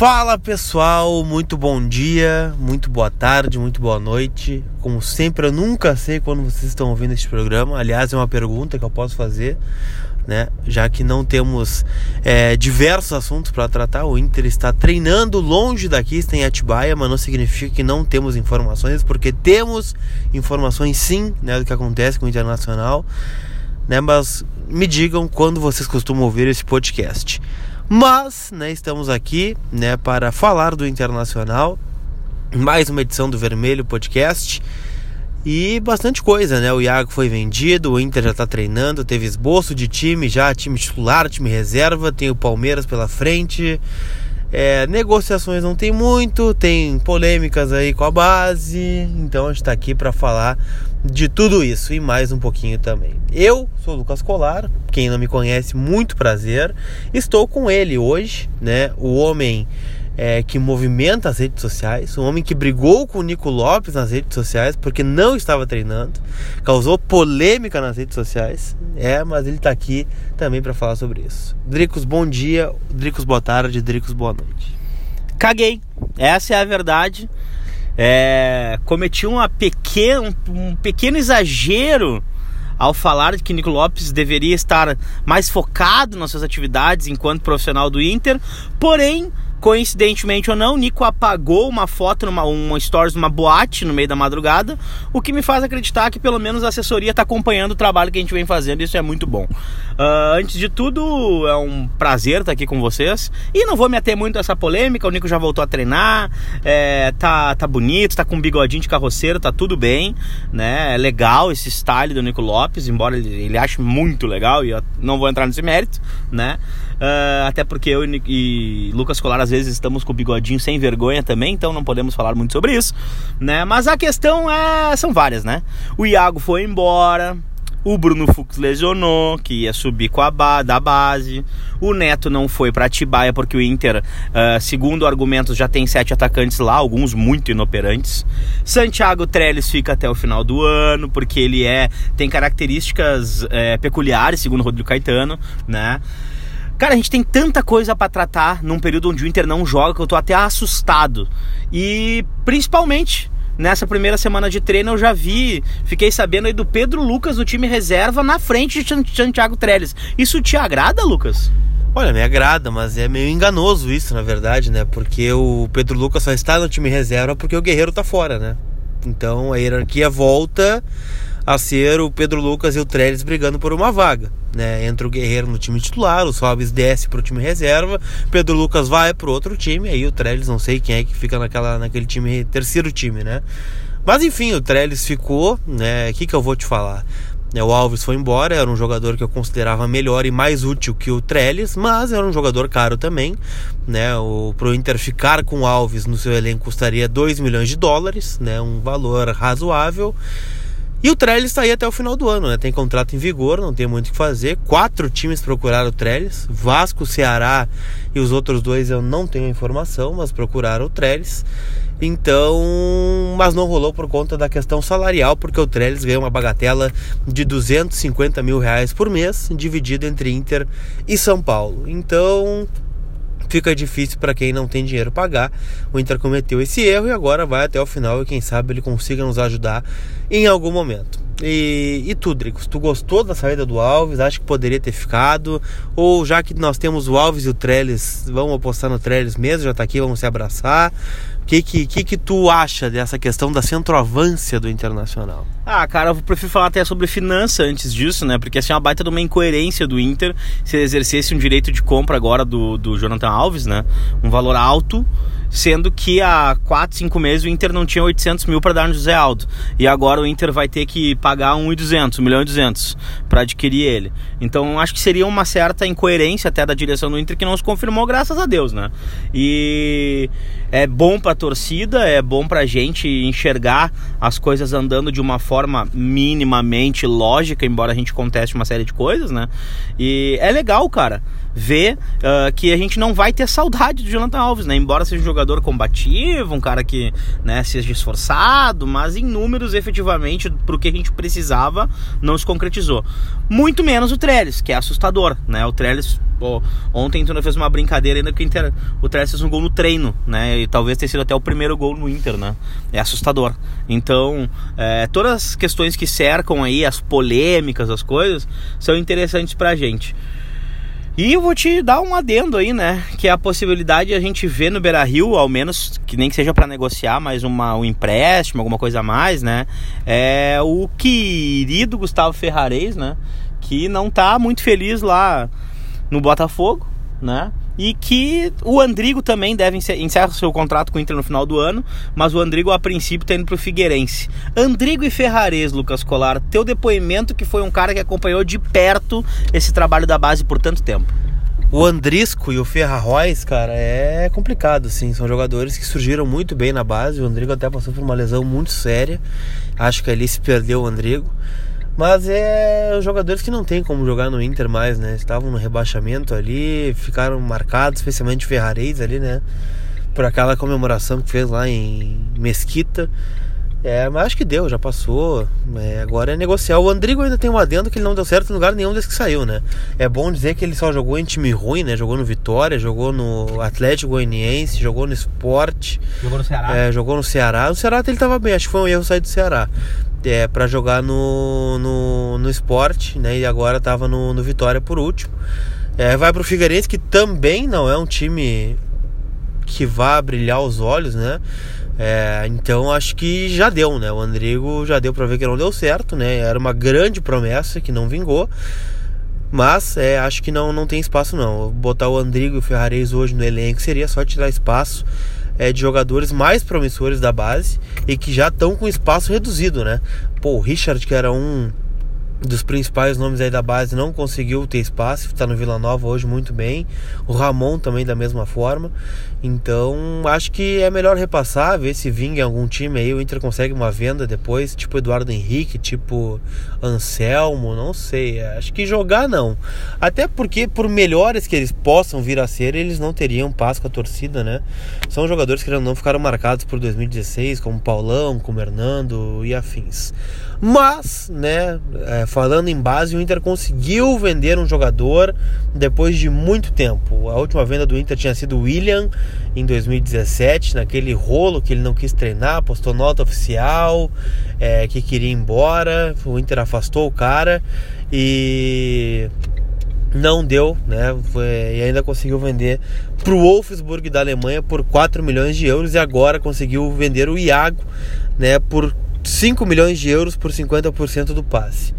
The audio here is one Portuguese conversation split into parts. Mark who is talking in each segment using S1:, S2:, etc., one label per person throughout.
S1: Fala pessoal, muito bom dia, muito boa tarde, muito boa noite. Como sempre, eu nunca sei quando vocês estão ouvindo este programa. Aliás, é uma pergunta que eu posso fazer, né? Já que não temos é, diversos assuntos para tratar, o Inter está treinando longe daqui, está em Atibaia, mas não significa que não temos informações, porque temos informações sim, né, do que acontece com o Internacional, né? Mas me digam quando vocês costumam ouvir esse podcast. Mas, né, estamos aqui, né, para falar do Internacional. Mais uma edição do Vermelho Podcast. E bastante coisa, né? O Iago foi vendido, o Inter já tá treinando, teve esboço de time já, time titular, time reserva, tem o Palmeiras pela frente. É, negociações não tem muito, tem polêmicas aí com a base, então a gente está aqui para falar de tudo isso e mais um pouquinho também. Eu sou o Lucas Colar, quem não me conhece, muito prazer. Estou com ele hoje, né? O homem é, que movimenta as redes sociais, um homem que brigou com o Nico Lopes nas redes sociais porque não estava treinando, causou polêmica nas redes sociais. É, mas ele está aqui também para falar sobre isso. Dricos, bom dia. Dricos, boa tarde. Dricos, boa noite.
S2: Caguei. Essa é a verdade. É, cometi uma pequena, um pequeno exagero ao falar de que Nico Lopes deveria estar mais focado nas suas atividades enquanto profissional do Inter, porém Coincidentemente ou não, Nico apagou uma foto, numa, uma stories numa boate no meio da madrugada, o que me faz acreditar que pelo menos a assessoria está acompanhando o trabalho que a gente vem fazendo, isso é muito bom. Uh, antes de tudo, é um prazer estar aqui com vocês. E não vou me ater muito a essa polêmica, o Nico já voltou a treinar, é, tá, tá bonito, tá com um bigodinho de carroceiro, tá tudo bem, né? É legal esse style do Nico Lopes, embora ele, ele ache muito legal, e eu não vou entrar nesse mérito, né? Uh, até porque eu e Lucas Colar às vezes estamos com o bigodinho sem vergonha também, então não podemos falar muito sobre isso, né? Mas a questão é, são várias, né? O Iago foi embora, o Bruno Fux lesionou, que ia subir com a ba da base. O Neto não foi para Atibaia porque o Inter, uh, segundo argumentos, já tem sete atacantes lá, alguns muito inoperantes. Santiago Trellis fica até o final do ano porque ele é tem características é, peculiares, segundo Rodrigo Caetano, né? Cara, a gente tem tanta coisa para tratar num período onde o Inter não joga que eu tô até assustado. E principalmente nessa primeira semana de treino eu já vi, fiquei sabendo aí do Pedro Lucas do time reserva na frente de Santiago Trellis. Isso te agrada, Lucas?
S1: Olha, me agrada, mas é meio enganoso isso, na verdade, né? Porque o Pedro Lucas só está no time reserva porque o Guerreiro tá fora, né? Então a hierarquia volta a ser o Pedro Lucas e o Trellis brigando por uma vaga. Né? Entra o Guerreiro no time titular, o Sobis desce para o time reserva, Pedro Lucas vai para outro time, aí o Trellis não sei quem é que fica naquela, naquele time, terceiro time, né? Mas enfim, o Trellis ficou, né? O que, que eu vou te falar? É, o Alves foi embora, era um jogador que eu considerava melhor e mais útil que o Trellis, mas era um jogador caro também. Né? O, pro Inter ficar com o Alves no seu elenco custaria 2 milhões de dólares, né? um valor razoável. E o Trellis está aí até o final do ano, né? Tem contrato em vigor, não tem muito o que fazer. Quatro times procuraram o Trellis: Vasco, Ceará e os outros dois eu não tenho informação, mas procuraram o Trellis. Então, mas não rolou por conta da questão salarial, porque o Trellis ganha uma bagatela de 250 mil reais por mês, dividido entre Inter e São Paulo. Então, fica difícil para quem não tem dinheiro pagar. O Inter cometeu esse erro e agora vai até o final e quem sabe ele consiga nos ajudar em algum momento. E, e tu, Dricos, tu gostou da saída do Alves? Acho que poderia ter ficado? Ou já que nós temos o Alves e o Trellis, vamos apostar no Trellis mesmo? Já tá aqui, vamos se abraçar. Que, que, que, que tu acha dessa questão da centroavância do Internacional?
S2: Ah, cara, eu prefiro falar até sobre finança antes disso, né? Porque assim, é uma baita de uma incoerência do Inter se exercesse um direito de compra agora do, do Jonathan Alves, né? Um valor alto sendo que há 4, 5 meses o Inter não tinha 800 mil para dar no José Aldo. E agora o Inter vai ter que pagar 1,200, 1 milhão e 200 para adquirir ele. Então acho que seria uma certa incoerência até da direção do Inter que não se confirmou, graças a Deus, né? E é bom para a torcida, é bom para a gente enxergar as coisas andando de uma forma minimamente lógica, embora a gente conteste uma série de coisas, né? E é legal, cara ver uh, que a gente não vai ter saudade do Jonathan Alves, né? Embora seja um jogador combativo, um cara que né, seja esforçado, mas em números, efetivamente, pro que a gente precisava, não se concretizou. Muito menos o Trellis, que é assustador, né? O Trellis ontem tu não fez uma brincadeira ainda que o, Inter, o Trellis fez um gol no treino, né? E talvez tenha sido até o primeiro gol no Inter, né? É assustador. Então, é, todas as questões que cercam aí, as polêmicas, as coisas, são interessantes pra gente. E eu vou te dar um adendo aí, né? Que é a possibilidade de a gente ver no Beira Rio, ao menos que nem que seja para negociar, mas uma, um empréstimo, alguma coisa a mais, né? É o querido Gustavo Ferrares, né? Que não tá muito feliz lá no Botafogo, né? E que o Andrigo também deve encerrar seu contrato com o Inter no final do ano, mas o Andrigo a princípio está indo para o Figueirense. Andrigo e Ferrares, Lucas Colar, teu depoimento que foi um cara que acompanhou de perto esse trabalho da base por tanto tempo.
S1: O Andrisco e o Ferrarroz, cara, é complicado, sim. São jogadores que surgiram muito bem na base. O Andrigo até passou por uma lesão muito séria. Acho que ali se perdeu o Andrigo. Mas é os jogadores que não tem como jogar no Inter mais, né? Estavam no rebaixamento ali, ficaram marcados, especialmente Ferrarese ali, né? Por aquela comemoração que fez lá em Mesquita. É, mas acho que deu, já passou. É, agora é negociar. O Andrigo ainda tem um adendo que ele não deu certo em lugar nenhum desde que saiu, né? É bom dizer que ele só jogou em time ruim, né? Jogou no Vitória, jogou no Atlético Goianiense, jogou no Esporte.
S2: Jogou no Ceará.
S1: É, jogou no Ceará. No Ceará ele tava bem, acho que foi um erro sair do Ceará é, para jogar no, no, no esporte, né? E agora estava no, no Vitória por último. É, vai para o Figueirense, que também não é um time que vá brilhar os olhos, né? É, então acho que já deu, né? O Andrigo já deu para ver que não deu certo, né? Era uma grande promessa que não vingou. Mas é, acho que não, não tem espaço não. Botar o Andrigo e o Ferrares hoje no elenco seria só tirar espaço é, de jogadores mais promissores da base e que já estão com espaço reduzido, né? Pô, o Richard, que era um dos principais nomes aí da base não conseguiu ter espaço, está no Vila Nova hoje muito bem. O Ramon também da mesma forma. Então, acho que é melhor repassar, ver se vinga em algum time aí, o Inter consegue uma venda depois, tipo Eduardo Henrique, tipo Anselmo, não sei. Acho que jogar não. Até porque por melhores que eles possam vir a ser, eles não teriam paz com a torcida, né? São jogadores que não ficaram marcados por 2016, como Paulão, como Hernando e afins. Mas, né, é, falando em base, o Inter conseguiu vender um jogador depois de muito tempo. A última venda do Inter tinha sido o William em 2017, naquele rolo que ele não quis treinar, postou nota oficial é, que queria ir embora. O Inter afastou o cara e não deu, né? E ainda conseguiu vender para o Wolfsburg da Alemanha por 4 milhões de euros e agora conseguiu vender o Iago, né, por 5 milhões de euros por 50% do passe.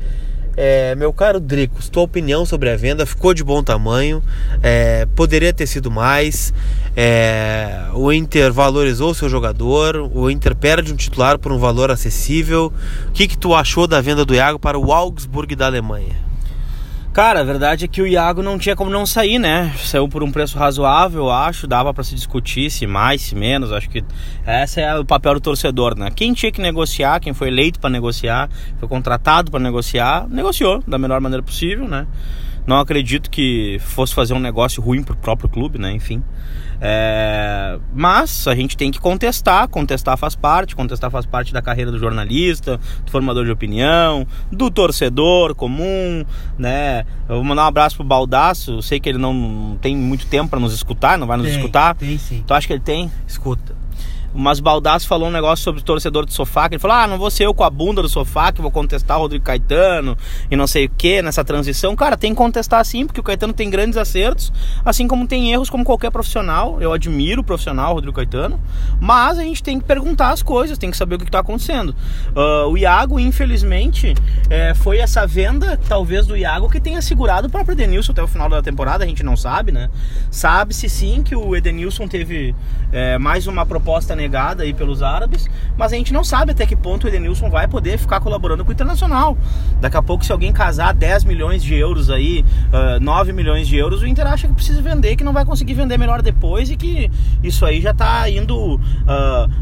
S1: É, meu caro Dricos, tua opinião sobre a venda ficou de bom tamanho, é, poderia ter sido mais. É, o Inter valorizou o seu jogador, o Inter perde um titular por um valor acessível. O que, que tu achou da venda do Iago para o Augsburg da Alemanha?
S2: Cara, a verdade é que o Iago não tinha como não sair, né? Saiu por um preço razoável, acho, dava para se discutir se mais, se menos. Acho que esse é o papel do torcedor, né? Quem tinha que negociar, quem foi eleito para negociar, foi contratado para negociar, negociou da melhor maneira possível, né? Não acredito que fosse fazer um negócio ruim pro próprio clube, né? Enfim. É, mas a gente tem que contestar, contestar faz parte, contestar faz parte da carreira do jornalista, do formador de opinião, do torcedor comum, né? Eu vou mandar um abraço pro Baldaço, sei que ele não tem muito tempo para nos escutar, não vai nos
S1: tem,
S2: escutar.
S1: Tem sim.
S2: Tu acha que ele tem?
S1: Escuta.
S2: Mas Baldasso falou um negócio sobre o torcedor do sofá, que ele falou: ah, não vou ser eu com a bunda do sofá que vou contestar o Rodrigo Caetano e não sei o que nessa transição. Cara, tem que contestar sim, porque o Caetano tem grandes acertos, assim como tem erros como qualquer profissional. Eu admiro o profissional Rodrigo Caetano, mas a gente tem que perguntar as coisas, tem que saber o que está acontecendo. Uh, o Iago, infelizmente, é, foi essa venda, talvez, do Iago que tenha segurado o próprio Edenilson até o final da temporada, a gente não sabe, né? Sabe-se sim que o Edenilson teve é, mais uma proposta negada aí pelos árabes, mas a gente não sabe até que ponto o Edenilson vai poder ficar colaborando com o Internacional. Daqui a pouco, se alguém casar 10 milhões de euros aí, uh, ah, 9 milhões de euros, o Inter acha que precisa vender, que não vai conseguir vender melhor depois e que isso aí já está indo uh,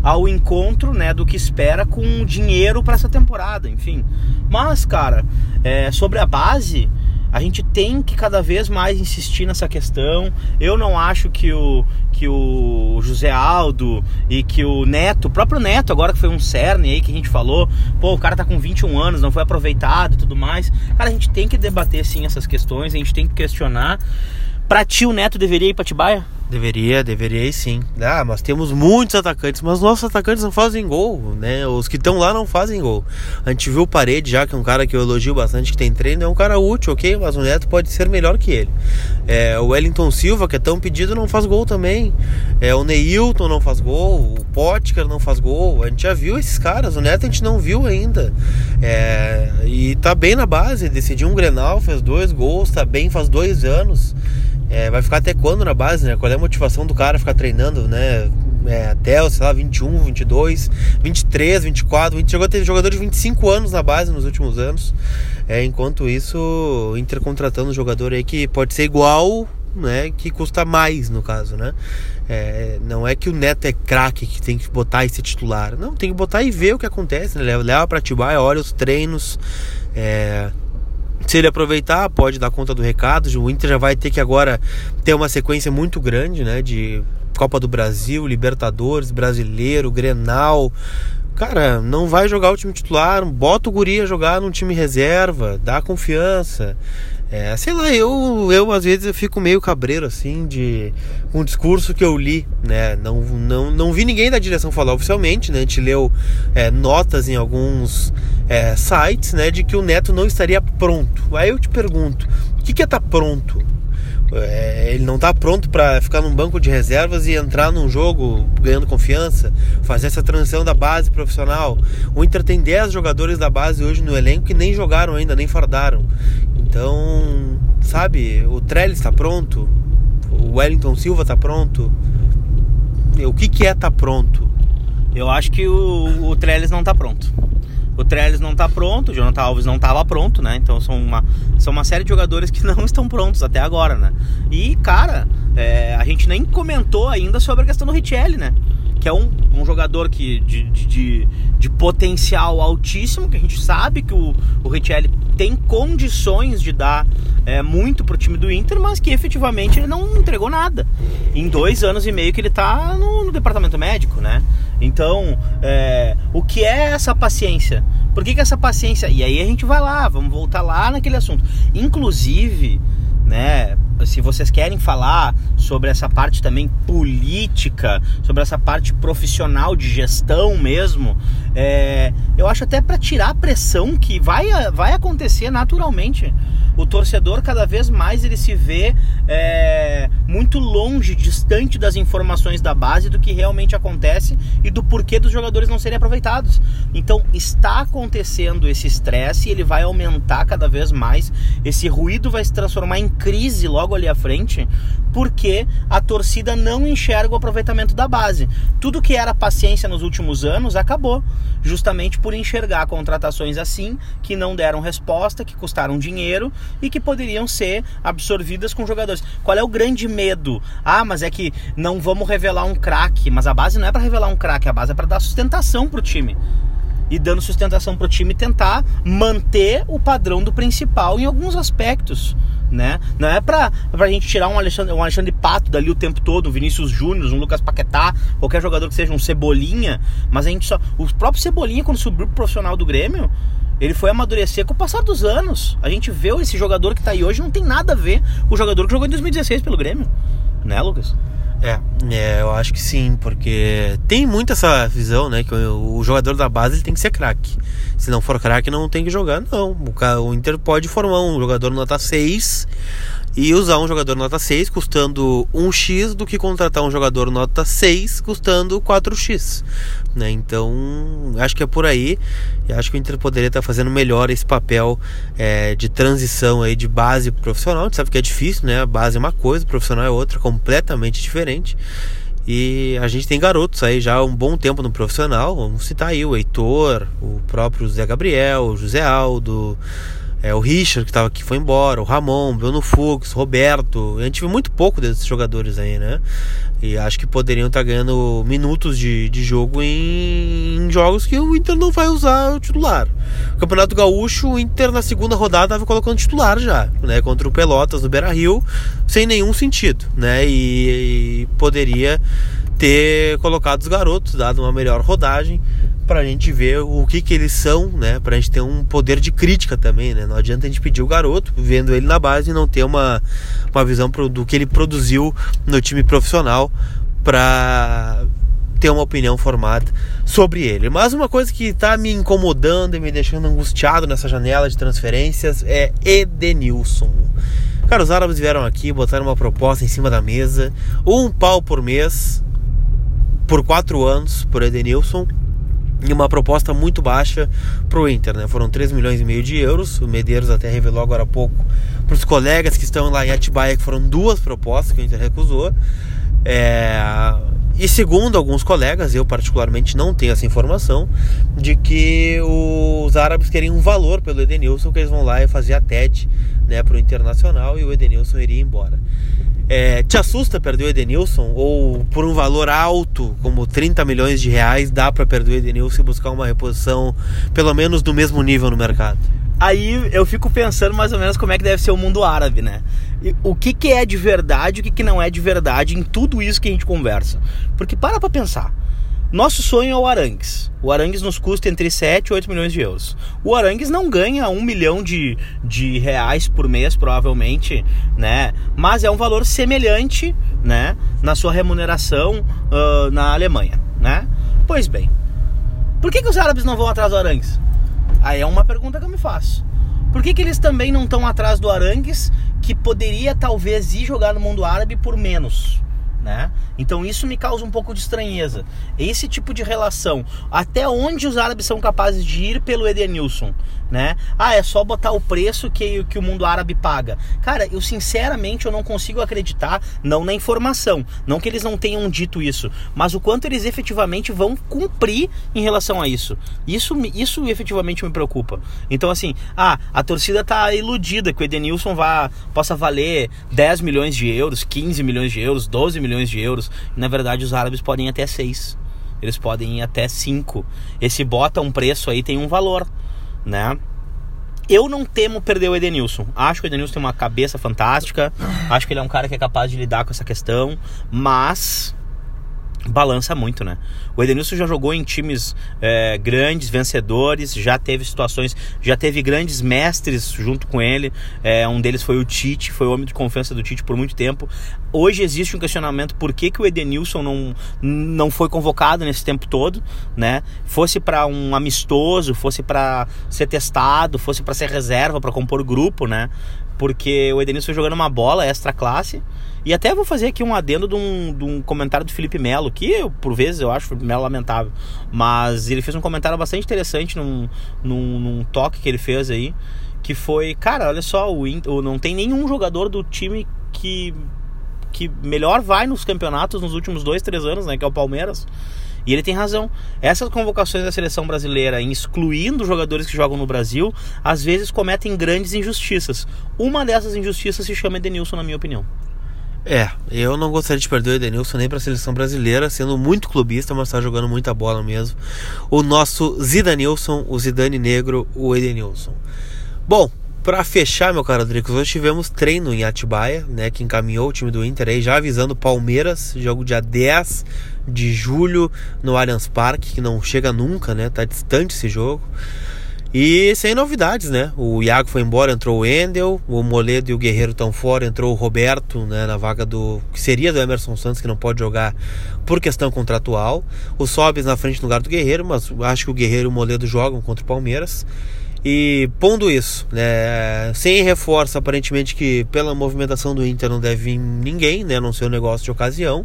S2: ao encontro né, do que espera com dinheiro para essa temporada, enfim. Mas, cara, é, sobre a base A gente tem que cada vez mais insistir nessa questão. Eu não acho que o, que o José Aldo e que o Neto, o próprio Neto, agora que foi um cerne aí que a gente falou, pô, o cara tá com 21 anos, não foi aproveitado e tudo mais. Cara, a gente tem que debater sim essas questões, a gente tem que questionar. Pra ti, o Neto deveria ir pra Tibaia?
S1: Deveria, deveria ir sim. Ah, mas temos muitos atacantes, mas nossos atacantes não fazem gol, né? Os que estão lá não fazem gol. A gente viu o Parede já, que é um cara que eu elogio bastante, que tem treino, é um cara útil, ok? Mas o Neto pode ser melhor que ele. É, o Wellington Silva, que é tão pedido, não faz gol também. É, o Neilton não faz gol, o Potker não faz gol. A gente já viu esses caras, o Neto a gente não viu ainda. É, e tá bem na base, decidiu um Grenal, fez dois gols, tá bem faz dois anos. É, vai ficar até quando na base, né? Qual é a motivação do cara ficar treinando, né? É, até, sei lá, 21, 22, 23, 24, 20, chegou a ter jogador de 25 anos na base nos últimos anos. É, enquanto isso, o Inter contratando um jogador aí que pode ser igual, né? Que custa mais, no caso, né? É, não é que o Neto é craque que tem que botar esse titular. Não, tem que botar e ver o que acontece, né? Leva, leva pra Tibaia, olha os treinos. É, se ele aproveitar, pode dar conta do recado. O Inter já vai ter que agora ter uma sequência muito grande, né? De Copa do Brasil, Libertadores, Brasileiro, Grenal. Cara, não vai jogar o time titular, bota o guri a jogar num time reserva, dá confiança. É, sei lá, eu, eu às vezes eu fico meio cabreiro assim de um discurso que eu li, né? Não, não, não vi ninguém da direção falar oficialmente, né? A gente leu é, notas em alguns é, sites, né? De que o Neto não estaria pronto. Aí eu te pergunto, o que, que é tá pronto? É, ele não está pronto para ficar num banco de reservas e entrar num jogo ganhando confiança, fazer essa transição da base profissional. O Inter tem 10 jogadores da base hoje no elenco que nem jogaram ainda, nem fardaram. Então, sabe, o Trellis está pronto, o Wellington Silva está pronto. O que, que é tá pronto?
S2: Eu acho que o, o Trellis não está pronto. O Trellis não está pronto, o Jonathan Alves não estava pronto, né? Então são uma, são uma série de jogadores que não estão prontos até agora, né? E, cara, é, a gente nem comentou ainda sobre a questão do Richelli, né? Que é um, um jogador que, de, de, de, potencial altíssimo, que a gente sabe que o, o Richelli tem condições de dar é, muito pro time do Inter, mas que efetivamente ele não entregou nada. Em dois anos e meio que ele tá no, no departamento médico, né? Então, é, o que é essa paciência? Por que, que essa paciência? E aí a gente vai lá, vamos voltar lá naquele assunto. Inclusive, né? Se vocês querem falar sobre essa parte também política, sobre essa parte profissional de gestão mesmo, é, eu acho até para tirar a pressão que vai, vai acontecer naturalmente. O torcedor cada vez mais ele se vê é, muito longe, distante das informações da base do que realmente acontece e do porquê dos jogadores não serem aproveitados. Então está acontecendo esse estresse ele vai aumentar cada vez mais. Esse ruído vai se transformar em crise logo ali à frente, porque a torcida não enxerga o aproveitamento da base. Tudo que era paciência nos últimos anos acabou, justamente por enxergar contratações assim que não deram resposta, que custaram dinheiro e que poderiam ser absorvidas com jogadores. Qual é o grande medo? Ah, mas é que não vamos revelar um craque, mas a base não é para revelar um craque, a base é para dar sustentação pro time e dando sustentação para o time tentar manter o padrão do principal em alguns aspectos. Né? Não é pra, pra gente tirar um Alexandre, um Alexandre Pato dali o tempo todo, um Vinícius Júnior, um Lucas Paquetá, qualquer jogador que seja um Cebolinha, mas a gente só. O próprio Cebolinha, quando subiu pro profissional do Grêmio, ele foi amadurecer com o passar dos anos. A gente vê esse jogador que tá aí hoje não tem nada a ver com o jogador que jogou em 2016 pelo Grêmio. Né, Lucas?
S1: É, é, eu acho que sim, porque tem muito essa visão, né? Que o, o jogador da base ele tem que ser craque. Se não for craque, não tem que jogar, não. O, Inter pode formar um jogador nota 6 e usar um jogador nota 6 custando 1x do que contratar um jogador nota 6 custando 4x. Né? Então, acho que é por aí. E acho que o Inter poderia estar fazendo melhor esse papel é, de transição aí de base profissional. A gente sabe que é difícil, né? A base é uma coisa, o profissional é outra, completamente diferente. E a gente tem garotos aí já há um bom tempo no profissional. Vamos citar aí o Heitor, o próprio Zé Gabriel, o José Aldo É, o Richard, que estava aqui, foi embora. O Ramon, Bruno Fux, Roberto. A gente viu muito pouco desses jogadores aí, né? E acho que poderiam estar tá ganhando minutos de, de jogo em, em, jogos que o Inter não vai usar o titular. O Campeonato Gaúcho, o Inter na segunda rodada estava colocando titular já, né? Contra o Pelotas no Beira Rio, sem nenhum sentido, né? E, e poderia ter colocado os garotos, dado uma melhor rodagem para a gente ver o que, que eles são, né? Para a gente ter um poder de crítica também, né? Não adianta a gente pedir o garoto, vendo ele na base e não ter uma, uma visão pro, do que ele produziu no time profissional para ter uma opinião formada sobre ele. Mas uma coisa que está me incomodando e me deixando angustiado nessa janela de transferências é Edenilson. Cara, os árabes vieram aqui, botaram uma proposta em cima da mesa, um pau por mês, por quatro anos, por Edenilson e uma proposta muito baixa para o Inter, né? Foram 3 milhões e meio de euros. O Medeiros até revelou agora há pouco para os colegas que estão lá em Atibaia que foram duas propostas que o Inter recusou. É... E segundo alguns colegas, eu particularmente não tenho essa informação, de que os árabes queriam um valor pelo Edenilson, que eles vão lá e fazer a TED né, para o Internacional e o Edenilson iria embora. É, te assusta perder o Edenilson? Ou por um valor alto, como 30 milhões de reais, dá para perder o Edenilson e buscar uma reposição pelo menos do mesmo nível no mercado?
S2: Aí eu fico pensando mais ou menos como é que deve ser o mundo árabe, né? O que, que é de verdade e o que, que não é de verdade em tudo isso que a gente conversa. Porque para pra pensar. Nosso sonho é o Arangues. O Arangues nos custa entre 7 e 8 milhões de euros. O Arangues não ganha um milhão de, de reais por mês, provavelmente, né? Mas é um valor semelhante, né? Na sua remuneração uh, na Alemanha, né? Pois bem, por que, que os árabes não vão atrás do Arangues? Aí é uma pergunta que eu me faço. Por que, que eles também não estão atrás do Arangues, que poderia talvez ir jogar no mundo árabe por menos? Né? Então isso me causa um pouco de estranheza. Esse tipo de relação, até onde os árabes são capazes de ir pelo Edenilson, né? Ah, é só botar o preço que, que o mundo árabe paga. Cara, eu sinceramente eu não consigo acreditar, não na informação, não que eles não tenham dito isso, mas o quanto eles efetivamente vão cumprir em relação a isso. Isso, isso efetivamente me preocupa. Então assim, ah, a torcida tá iludida que o Edenilson vá, possa valer 10 milhões de euros, 15 milhões de euros, 12 milhões de euros. Na verdade, os árabes podem até 6. Eles podem ir até 5. Esse bota um preço aí tem um valor né? Eu não temo perder o Edenilson. Acho que o Edenilson tem uma cabeça fantástica. Acho que ele é um cara que é capaz de lidar com essa questão. Mas balança muito, né? O Edenilson já jogou em times é, grandes, vencedores, já teve situações, já teve grandes mestres junto com ele. É, um deles foi o Tite, foi o homem de confiança do Tite por muito tempo. Hoje existe um questionamento por que, que o Edenilson não, não foi convocado nesse tempo todo, né? Fosse para um amistoso, fosse para ser testado, fosse para ser reserva, para compor grupo, né? Porque o Edenilson jogando uma bola extra classe e até vou fazer aqui um adendo de um, de um comentário do Felipe Melo, que eu, por vezes eu acho o Felipe Melo lamentável. Mas ele fez um comentário bastante interessante num, num, num toque que ele fez aí. Que foi, cara, olha só, o, o não tem nenhum jogador do time que, que melhor vai nos campeonatos nos últimos dois, três anos, né? Que é o Palmeiras. E ele tem razão. Essas convocações da seleção brasileira, excluindo jogadores que jogam no Brasil, às vezes cometem grandes injustiças. Uma dessas injustiças se chama Edenilson, na minha opinião.
S1: É, eu não gostaria de perder o Edenilson nem para a seleção brasileira, sendo muito clubista, mas está jogando muita bola mesmo. O nosso Zidanilson, o Zidane Negro, o Edenilson. Bom, para fechar, meu caro Rodrigues, hoje tivemos treino em Atibaia, né, que encaminhou o time do Inter aí, já avisando Palmeiras, jogo dia 10 de julho no Allianz Parque, que não chega nunca, né, tá distante esse jogo. E sem novidades, né? O Iago foi embora, entrou o Endel, o Moledo e o Guerreiro estão fora, entrou o Roberto né, na vaga do. que seria do Emerson Santos, que não pode jogar por questão contratual. O Sobes na frente no lugar do Guerreiro, mas acho que o Guerreiro e o Moledo jogam contra o Palmeiras. E pondo isso, né, sem reforço, aparentemente que pela movimentação do Inter não deve vir ninguém, né, não ser um negócio de ocasião.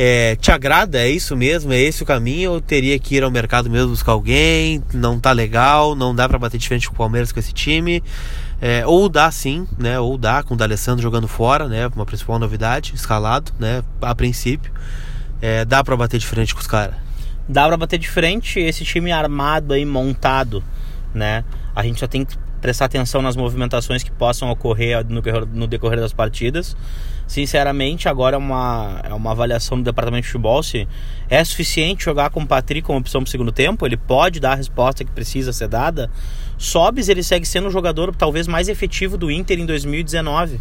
S1: É, te agrada? É isso mesmo? É esse o caminho? Ou teria que ir ao mercado mesmo buscar alguém? Não tá legal? Não dá para bater de frente com o Palmeiras com esse time? É, ou dá sim, né? Ou dá com o D'Alessandro jogando fora, né? Uma principal novidade, escalado, né? A princípio. É, dá para bater de frente com os caras?
S2: Dá para bater de frente esse time armado aí, montado, né? A gente só tem que prestar atenção nas movimentações que possam ocorrer no, no decorrer das partidas. Sinceramente, agora é uma, é uma avaliação do departamento de futebol se é suficiente jogar com o Patrick como opção para o segundo tempo, ele pode dar a resposta que precisa ser dada. Sobes ele segue sendo o jogador talvez mais efetivo do Inter em 2019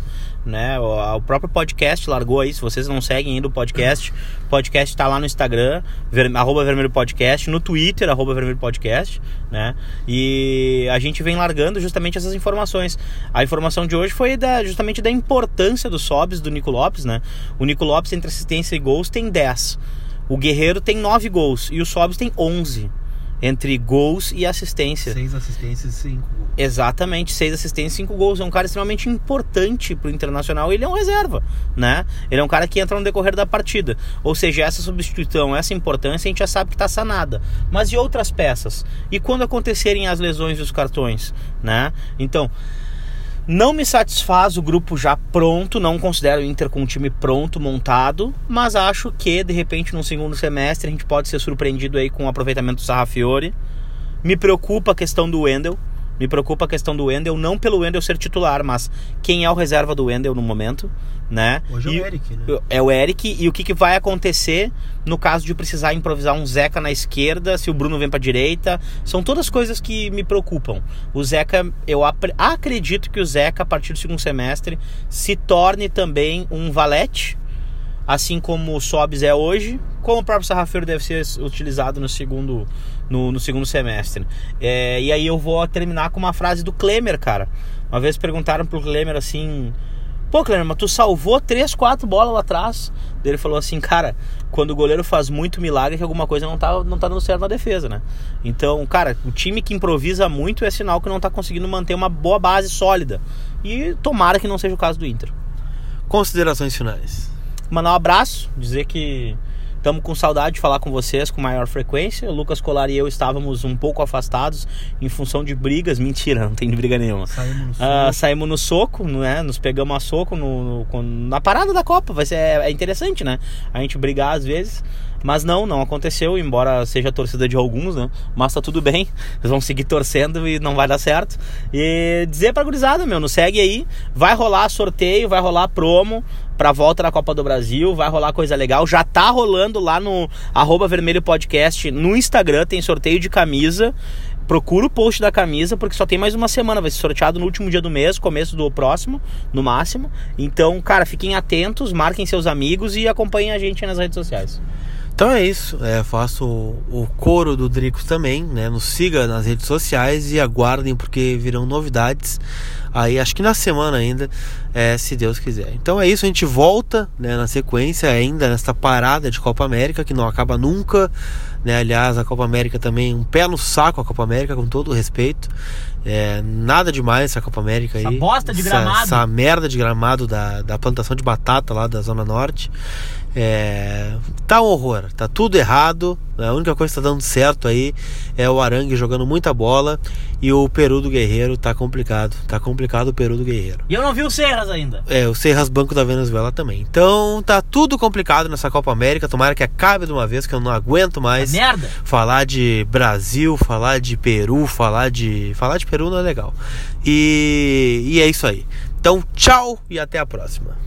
S2: né? O, próprio podcast largou aí. Se vocês não seguem ainda o podcast, o podcast está lá no Instagram, ver, arroba Vermelho Podcast, no Twitter, arroba Vermelho Podcast, né? E a gente vem largando justamente essas informações. A informação de hoje foi da, justamente da importância dos sobs do Nico Lopes, né? O Nico Lopes, entre assistência e gols, tem 10. O Guerreiro tem 9 gols e o Sobs tem 11 entre gols e assistência.
S1: Seis assistências e cinco gols.
S2: Exatamente, seis assistências e cinco gols. É um cara extremamente importante pro Internacional. Ele é um reserva, né? Ele é um cara que entra no decorrer da partida. Ou seja, essa substituição, essa importância, a gente já sabe que tá sanada. Mas e outras peças? E quando acontecerem as lesões e os cartões, né? Então, não me satisfaz o grupo já pronto, não considero o Inter com um time pronto, montado, mas acho que de repente no segundo semestre a gente pode ser surpreendido aí com o aproveitamento do Sarrafiore. Me preocupa a questão do Wendel, me preocupa a questão do Wendel, não pelo Wendel ser titular, mas quem é o reserva do Wendel no momento, né?
S1: Hoje
S2: e
S1: é o Eric, né?
S2: É o Eric, e o que, que vai acontecer no caso de precisar improvisar um Zeca na esquerda, se o Bruno vem para direita, são todas coisas que me preocupam. O Zeca, eu acredito que o Zeca, a partir do segundo semestre, se torne também um valete, assim como o Sobs é hoje, como o próprio Sarrafeiro deve ser utilizado no segundo, no, no segundo semestre. É, e aí eu vou terminar com uma frase do Klemer, cara. Uma vez perguntaram pro Klemer assim: Pô, Klemer, mas tu salvou três, quatro bolas lá atrás. Ele falou assim, cara, quando o goleiro faz muito milagre, é que alguma coisa não tá, não tá dando certo na defesa, né? Então, cara, o time que improvisa muito é sinal que não tá conseguindo manter uma boa base sólida. E tomara que não seja o caso do Inter.
S1: Considerações finais
S2: mandar um abraço, dizer que estamos com saudade de falar com vocês com maior frequência. O Lucas Colar e eu estávamos um pouco afastados em função de brigas. Mentira, não tem briga nenhuma.
S1: Saímos no
S2: uh,
S1: soco.
S2: saímos no soco, né? Nos pegamos a soco no, no, na parada da Copa. Vai ser, é, é interessante, né? A gente brigar às vezes. Mas não, não aconteceu, embora seja a torcida de alguns, né? Mas tá tudo bem, eles vão seguir torcendo e não vai dar certo. E dizer pra gurizada, meu, não segue aí, vai rolar sorteio, vai rolar promo pra volta da Copa do Brasil, vai rolar coisa legal. Já tá rolando lá no arroba vermelho podcast no Instagram, tem sorteio de camisa procura o post da camisa, porque só tem mais uma semana. Vai ser sorteado no último dia do mês, começo do próximo, no máximo. Então, cara, fiquem atentos, marquem seus amigos e acompanhem a gente nas redes sociais.
S1: Então é isso, é, faço o, o coro do Dricos também, né? Nos siga nas redes sociais e aguardem porque virão novidades aí, acho que na semana ainda, é, se Deus quiser. Então é isso, a gente volta né, na sequência ainda nesta parada de Copa América que não acaba nunca, né? Aliás, a Copa América também, um pé no saco a Copa América, com todo o respeito. É, nada demais essa Copa América
S2: essa
S1: aí.
S2: bosta de gramado.
S1: Essa, essa merda de gramado da, da plantação de batata lá da Zona Norte. É, tá um horror, tá tudo errado. A única coisa que tá dando certo aí é o Arangue jogando muita bola e o Peru do Guerreiro tá complicado. Tá complicado o Peru do Guerreiro.
S2: E eu não vi o Serras ainda.
S1: É, o Serras Banco da Venezuela também. Então tá tudo complicado nessa Copa América. Tomara que acabe de uma vez, que eu não aguento mais.
S2: É merda!
S1: Falar de Brasil, falar de Peru, falar de. Falar de Peru não é legal. E, e é isso aí. Então, tchau e até a próxima.